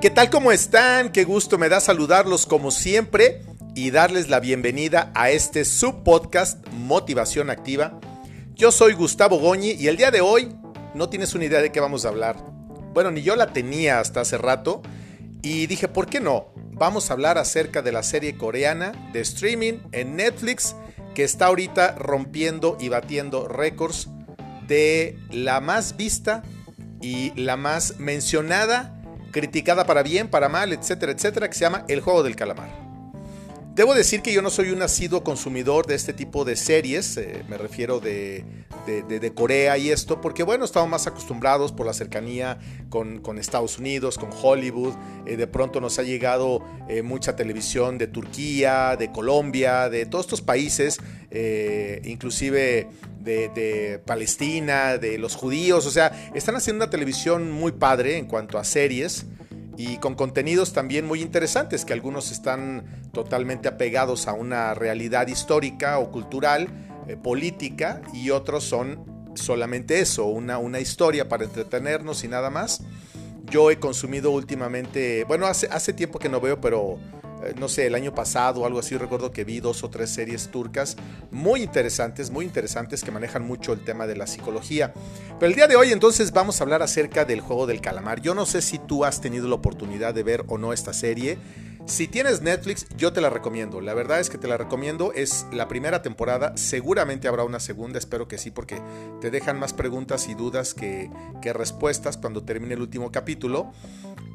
¿Qué tal como están? Qué gusto me da saludarlos como siempre y darles la bienvenida a este subpodcast Motivación Activa. Yo soy Gustavo Goñi y el día de hoy no tienes una idea de qué vamos a hablar. Bueno, ni yo la tenía hasta hace rato y dije, ¿por qué no? Vamos a hablar acerca de la serie coreana de streaming en Netflix que está ahorita rompiendo y batiendo récords de la más vista y la más mencionada criticada para bien, para mal, etcétera, etcétera, que se llama El Juego del Calamar. Debo decir que yo no soy un asiduo consumidor de este tipo de series, eh, me refiero de, de, Corea y esto, porque bueno, estamos más acostumbrados por la cercanía con, Estados Unidos, con Hollywood, eh, de pronto nos ha llegado eh, mucha televisión de Turquía, de Colombia, de todos estos países, inclusive de, de, Palestina, de los judíos, o sea, están haciendo una televisión muy padre en cuanto a series y con contenidos también muy interesantes, que algunos están totalmente apegados a una realidad histórica o cultural, eh, política, y otros son solamente eso, una, una historia para entretenernos y nada más. Yo he consumido últimamente, bueno, hace, hace tiempo que no veo, pero eh, no sé, el año pasado o algo así, recuerdo que vi dos o tres series turcas muy interesantes, muy interesantes que manejan mucho el tema de la psicología. Pero el día de hoy entonces vamos a hablar acerca del juego del calamar. Yo no sé si tú has tenido la oportunidad de ver o no esta serie. Si tienes Netflix, yo te la recomiendo. La verdad es que te la recomiendo. Es la primera temporada. Seguramente habrá una segunda. Espero que sí, porque te dejan más preguntas y dudas que, que respuestas cuando termine el último capítulo.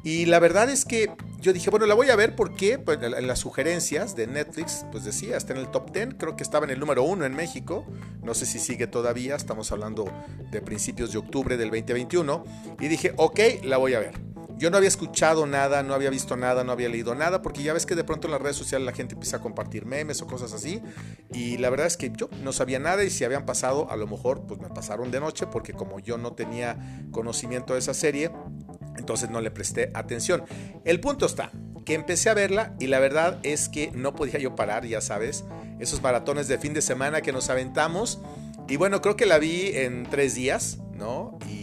Y la verdad es que yo dije, bueno, la voy a ver porque pues, en las sugerencias de Netflix, pues decía, está en el top 10, creo que estaba en el número 1 en México, no sé si sigue todavía, estamos hablando de principios de octubre del 2021, y dije, ok, la voy a ver. Yo no había escuchado nada, no había visto nada, no había leído nada, porque ya ves que de pronto en las redes sociales la gente empieza a compartir memes o cosas así. Y la verdad es que yo no sabía nada y si habían pasado, a lo mejor pues me pasaron de noche, porque como yo no tenía conocimiento de esa serie, entonces no le presté atención. El punto está que empecé a verla y la verdad es que no podía yo parar, ya sabes, esos maratones de fin de semana que nos aventamos. Y bueno, creo que la vi en tres días, ¿no? Y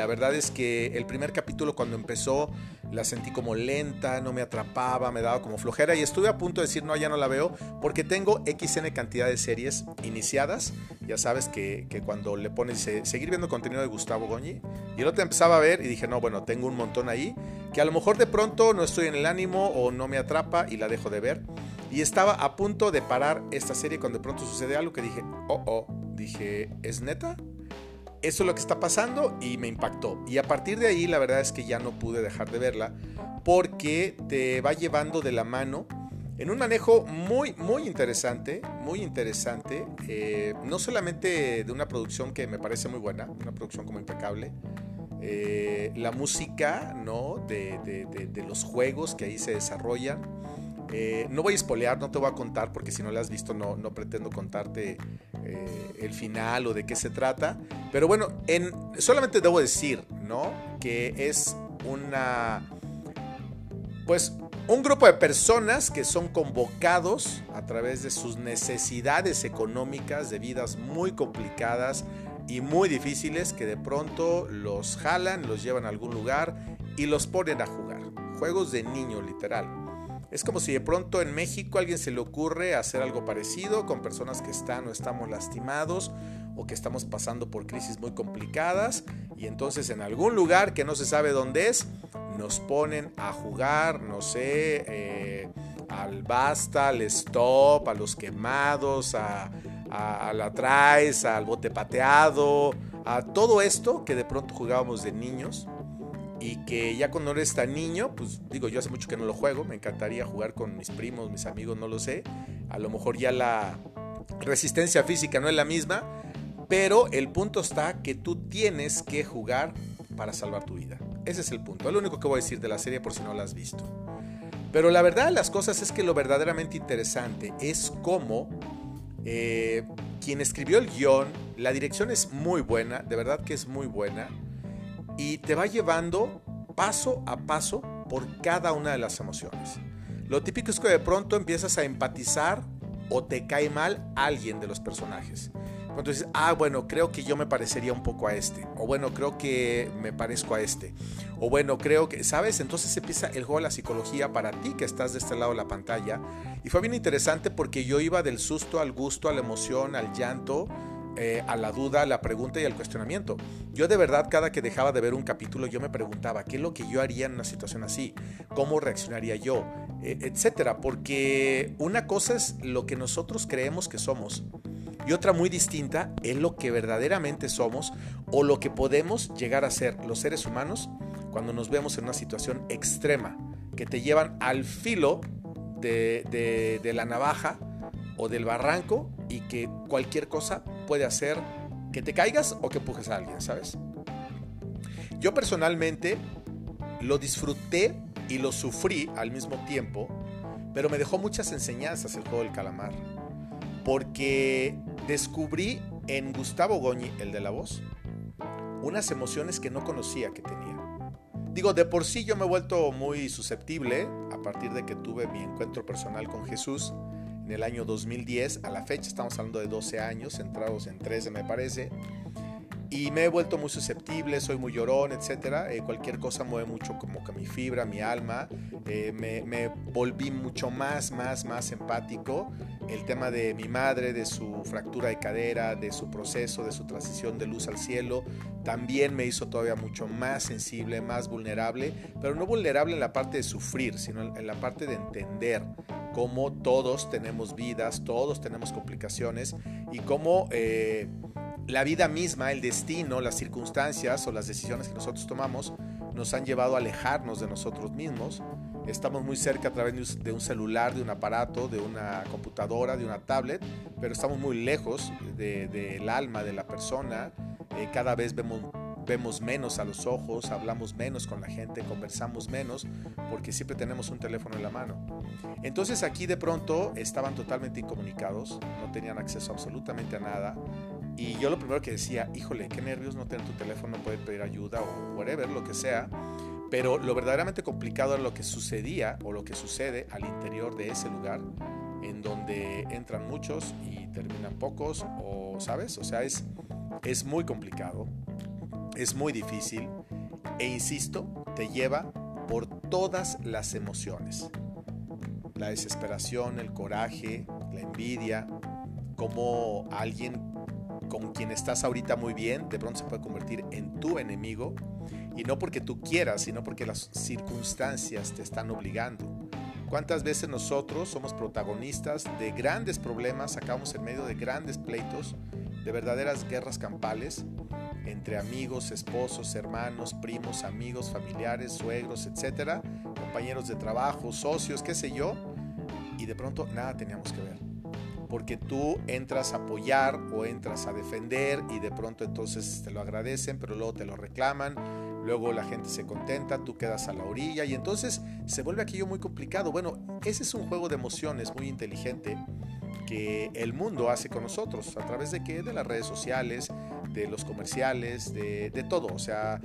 la verdad es que el primer capítulo cuando empezó la sentí como lenta, no me atrapaba, me daba como flojera y estuve a punto de decir no, ya no la veo porque tengo XN cantidad de series iniciadas. Ya sabes que, cuando le pones seguir viendo contenido de Gustavo Goñi y el otro empezaba a ver y dije no, bueno, tengo un montón ahí que a lo mejor de pronto no estoy en el ánimo o no me atrapa y la dejo de ver. Y estaba a punto de parar esta serie cuando de pronto sucede algo que dije, oh, oh, dije, ¿es neta? Eso es lo que está pasando y me impactó. Y a partir de ahí la verdad es que ya no pude dejar de verla porque te va llevando de la mano en un manejo muy, muy interesante, muy interesante, eh, no solamente de una producción que me parece muy buena, una producción como impecable, eh, la música, ¿no? De, de, los juegos que ahí se desarrollan. Eh, no voy a espolear, no te voy a contar porque si no la has visto no, no pretendo contarte eh, el final o de qué se trata. Pero bueno, en, solamente debo decir, ¿no? Que es una... Pues un grupo de personas que son convocados a través de sus necesidades económicas, de vidas muy complicadas y muy difíciles, que de pronto los jalan, los llevan a algún lugar y los ponen a jugar. Juegos de niño, literal. Es como si de pronto en México a alguien se le ocurre hacer algo parecido con personas que están o estamos lastimados o que estamos pasando por crisis muy complicadas y entonces en algún lugar que no se sabe dónde es, nos ponen a jugar, no sé, eh, al basta, al stop, a los quemados, a, a, la traes, al bote pateado, a todo esto que de pronto jugábamos de niños y que ya cuando eres tan niño, pues digo, yo hace mucho que no lo juego, me encantaría jugar con mis primos, mis amigos, no lo sé, a lo mejor ya la resistencia física no es la misma, pero el punto está que tú tienes que jugar para salvar tu vida. Ese es el punto, es lo único que voy a decir de la serie por si no la has visto. Pero la verdad de las cosas es que lo verdaderamente interesante es cómo eh, quien escribió el guion, la dirección es muy buena, de verdad que es muy buena y te va llevando paso a paso por cada una de las emociones. Lo típico es que de pronto empiezas a empatizar o te cae mal alguien de los personajes. Cuando dices, ah, bueno, creo que yo me parecería un poco a este. O bueno, creo que me parezco a este. O bueno, creo que, ¿sabes? Entonces empieza el juego de la psicología para ti que estás de este lado de la pantalla. Y fue bien interesante porque yo iba del susto al gusto, a la emoción, al llanto eh, a la duda, a la pregunta y al cuestionamiento. Yo de verdad cada que dejaba de ver un capítulo yo me preguntaba qué es lo que yo haría en una situación así, cómo reaccionaría yo, eh, etcétera, porque una cosa es lo que nosotros creemos que somos y otra muy distinta es lo que verdaderamente somos o lo que podemos llegar a ser los seres humanos cuando nos vemos en una situación extrema que te llevan al filo de, de la navaja o del barranco y que cualquier cosa puede hacer que te caigas o que empujes a alguien, ¿sabes? Yo personalmente lo disfruté y lo sufrí al mismo tiempo, pero me dejó muchas enseñanzas el juego del calamar, porque descubrí en Gustavo Goñi, el de la voz, unas emociones que no conocía que tenía. Digo, de por sí yo me he vuelto muy susceptible a partir de que tuve mi encuentro personal con Jesús en el año 2010. A la fecha estamos hablando de 12 años, centrados en 13 me parece. Y me he vuelto muy susceptible, soy muy llorón, etc. Eh, cualquier cosa mueve mucho como que mi fibra, mi alma. Eh, me, me, volví mucho más, más, más empático. El tema de mi madre, de su fractura de cadera, de su proceso, de su transición de luz al cielo, también me hizo todavía mucho más sensible, más vulnerable. Pero no vulnerable en la parte de sufrir, sino en la parte de entender cómo todos tenemos vidas, todos tenemos complicaciones y cómo eh, la vida misma, el destino, las circunstancias o las decisiones que nosotros tomamos nos han llevado a alejarnos de nosotros mismos. Estamos muy cerca a través de un celular, de un aparato, de una computadora, de una tablet, pero estamos muy lejos del alma de la persona. Eh, cada vez vemos vemos menos a los ojos, hablamos menos con la gente, conversamos menos, porque siempre tenemos un teléfono en la mano. Entonces aquí de pronto estaban totalmente incomunicados, no tenían acceso absolutamente a nada. Y yo lo primero que decía, híjole, qué nervios no tener tu teléfono, poder pedir ayuda o whatever, lo que sea. Pero lo verdaderamente complicado era lo que sucedía o lo que sucede al interior de ese lugar, en donde entran muchos y terminan pocos, o sabes, o sea, es, es muy complicado es muy difícil e insisto, te lleva por todas las emociones. La desesperación, el coraje, la envidia, como alguien con quien estás ahorita muy bien, de pronto se puede convertir en tu enemigo, y no porque tú quieras, sino porque las circunstancias te están obligando. ¿Cuántas veces nosotros somos protagonistas de grandes problemas, acabamos en medio de grandes pleitos, de verdaderas guerras campales, entre amigos, esposos, hermanos, primos, amigos, familiares, suegros, etcétera, compañeros de trabajo, socios, qué sé yo, y de pronto nada teníamos que ver. Porque tú entras a apoyar o entras a defender y de pronto entonces te lo agradecen, pero luego te lo reclaman, luego la gente se contenta, tú quedas a la orilla y entonces se vuelve aquello muy complicado. Bueno, ese es un juego de emociones muy inteligente que el mundo hace con nosotros a través de qué? De las redes sociales, de los comerciales, de, todo. O sea,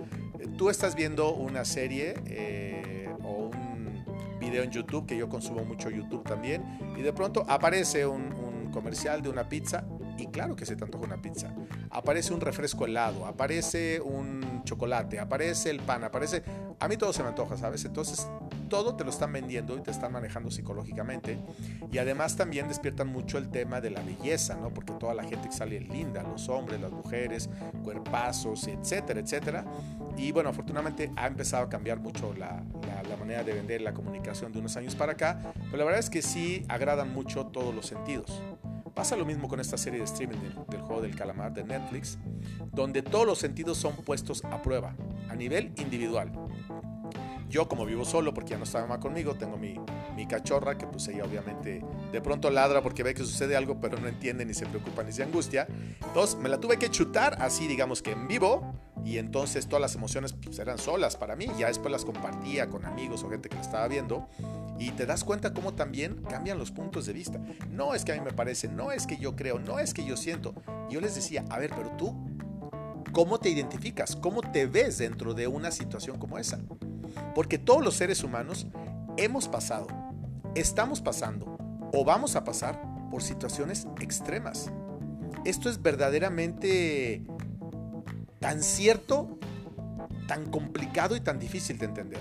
tú estás viendo una serie eh, o un video en YouTube, que yo consumo mucho YouTube también, y de pronto aparece un, un comercial de una pizza y claro que se te antoja una pizza. Aparece un refresco helado, aparece un chocolate, aparece el pan, aparece... A mí todo se me antoja, ¿sabes? Entonces todo te lo están vendiendo y te están manejando psicológicamente. Y además también despiertan mucho el tema de la belleza, ¿no? Porque toda la gente que sale linda, los hombres, las mujeres, cuerpazos, etcétera, etcétera. Y bueno, afortunadamente ha empezado a cambiar mucho la, manera de vender la comunicación de unos años para acá. Pero la verdad es que sí agradan mucho todos los sentidos. Pasa lo mismo con esta serie de streaming del, juego del calamar de Netflix, donde todos los sentidos son puestos a prueba, a nivel individual. Yo como vivo solo porque ya no está mamá conmigo, tengo mi, mi cachorra que pues ella obviamente de pronto ladra porque ve que sucede algo pero no entiende ni se preocupa ni se angustia. Entonces me la tuve que chutar así digamos que en vivo y entonces todas las emociones pues, eran solas para mí. Ya después las compartía con amigos o gente que la estaba viendo y te das cuenta cómo también cambian los puntos de vista. No es que a mí me parece, no es que yo creo, no es que yo siento. Yo les decía, a ver, pero tú, ¿cómo te identificas? ¿Cómo te ves dentro de una situación como esa? Porque todos los seres humanos hemos pasado, estamos pasando o vamos a pasar por situaciones extremas. esto es verdaderamente tan cierto, tan complicado y tan difícil de entender.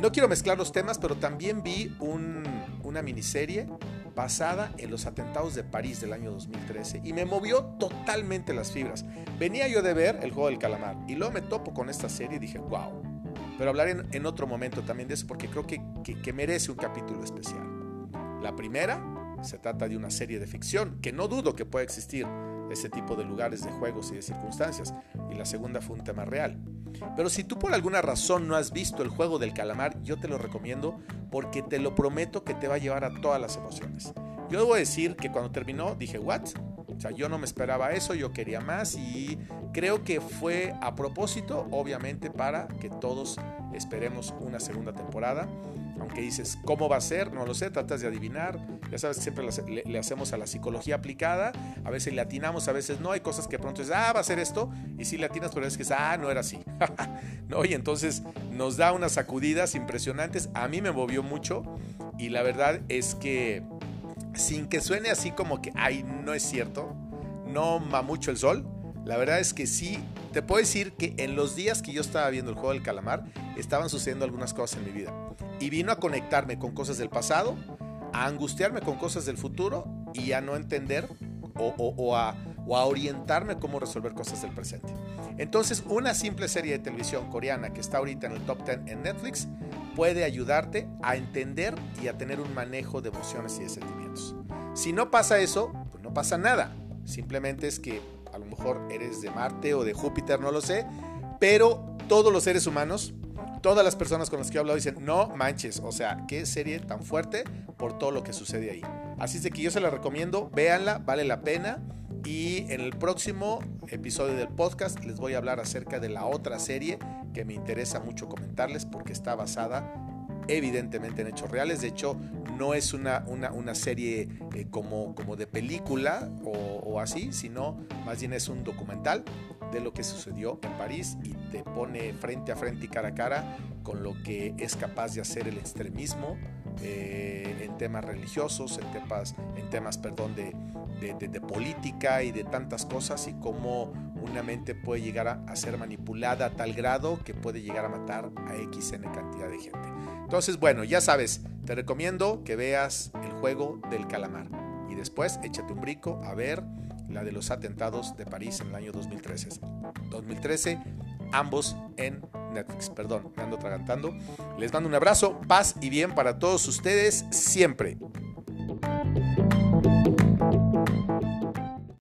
No quiero mezclar los temas, pero también vi una miniserie basada en los atentados de París del año 2013 y me movió totalmente las fibras. Venía yo de ver el juego del calamar y luego me topo con esta serie y dije, wow. Pero hablaré en, otro momento también de eso porque creo que, que merece un capítulo especial. La primera se trata de una serie de ficción que no dudo que pueda existir ese tipo de lugares de juegos y de circunstancias. Y la segunda fue un tema real. Pero si tú por alguna razón no has visto el juego del calamar, yo te lo recomiendo porque te lo prometo que te va a llevar a todas las emociones. Yo debo decir que cuando terminó dije, ¿what? O sea, yo no me esperaba eso, yo quería más y creo que fue a propósito, obviamente, para que todos esperemos una segunda temporada. Aunque dices, ¿cómo va a ser? No lo sé, tratas de adivinar. Ya sabes, siempre le, hacemos a la psicología aplicada. A veces le atinamos, a veces no. Hay cosas que pronto es, ah, va a ser esto. Y sí le atinas, pero es que es, ah, no era así. no, y entonces nos da unas sacudidas impresionantes. A mí me movió mucho. Y la verdad es que, sin que suene así como que, ay, no es cierto, no ma mucho el sol. La verdad es que sí, te puedo decir que en los días que yo estaba viendo el juego del calamar, estaban sucediendo algunas cosas en mi vida. Y vino a conectarme con cosas del pasado, a angustiarme con cosas del futuro y a no entender o, a, a orientarme cómo resolver cosas del presente. Entonces, una simple serie de televisión coreana que está ahorita en el top 10 en Netflix puede ayudarte a entender y a tener un manejo de emociones y de sentimientos. Si no pasa eso, pues no pasa nada. Simplemente es que a lo mejor eres de Marte o de Júpiter, no lo sé, pero todos los seres humanos, todas las personas con las que he hablado dicen, no manches, o sea, qué serie tan fuerte por todo lo que sucede ahí. Así es de que yo se la recomiendo, véanla, vale la pena. Y en el próximo episodio del podcast les voy a hablar acerca de la otra serie que me interesa mucho comentarles porque está basada evidentemente en hechos reales. De hecho, no es una, una, serie eh, como, como de película o, así, sino más bien es un documental de lo que sucedió en París y te pone frente a frente y cara a cara con lo que es capaz de hacer el extremismo eh, en temas religiosos, en temas, en temas perdón, de, de, política y de tantas cosas y cómo una mente puede llegar a, a, ser manipulada a tal grado que puede llegar a matar a XN cantidad de gente. Entonces, bueno, ya sabes, te recomiendo que veas el juego del calamar y después échate un brico a ver la de los atentados de París en el año 2013. 2013, ambos en Netflix. Perdón, me ando tragantando. Les mando un abrazo, paz y bien para todos ustedes siempre.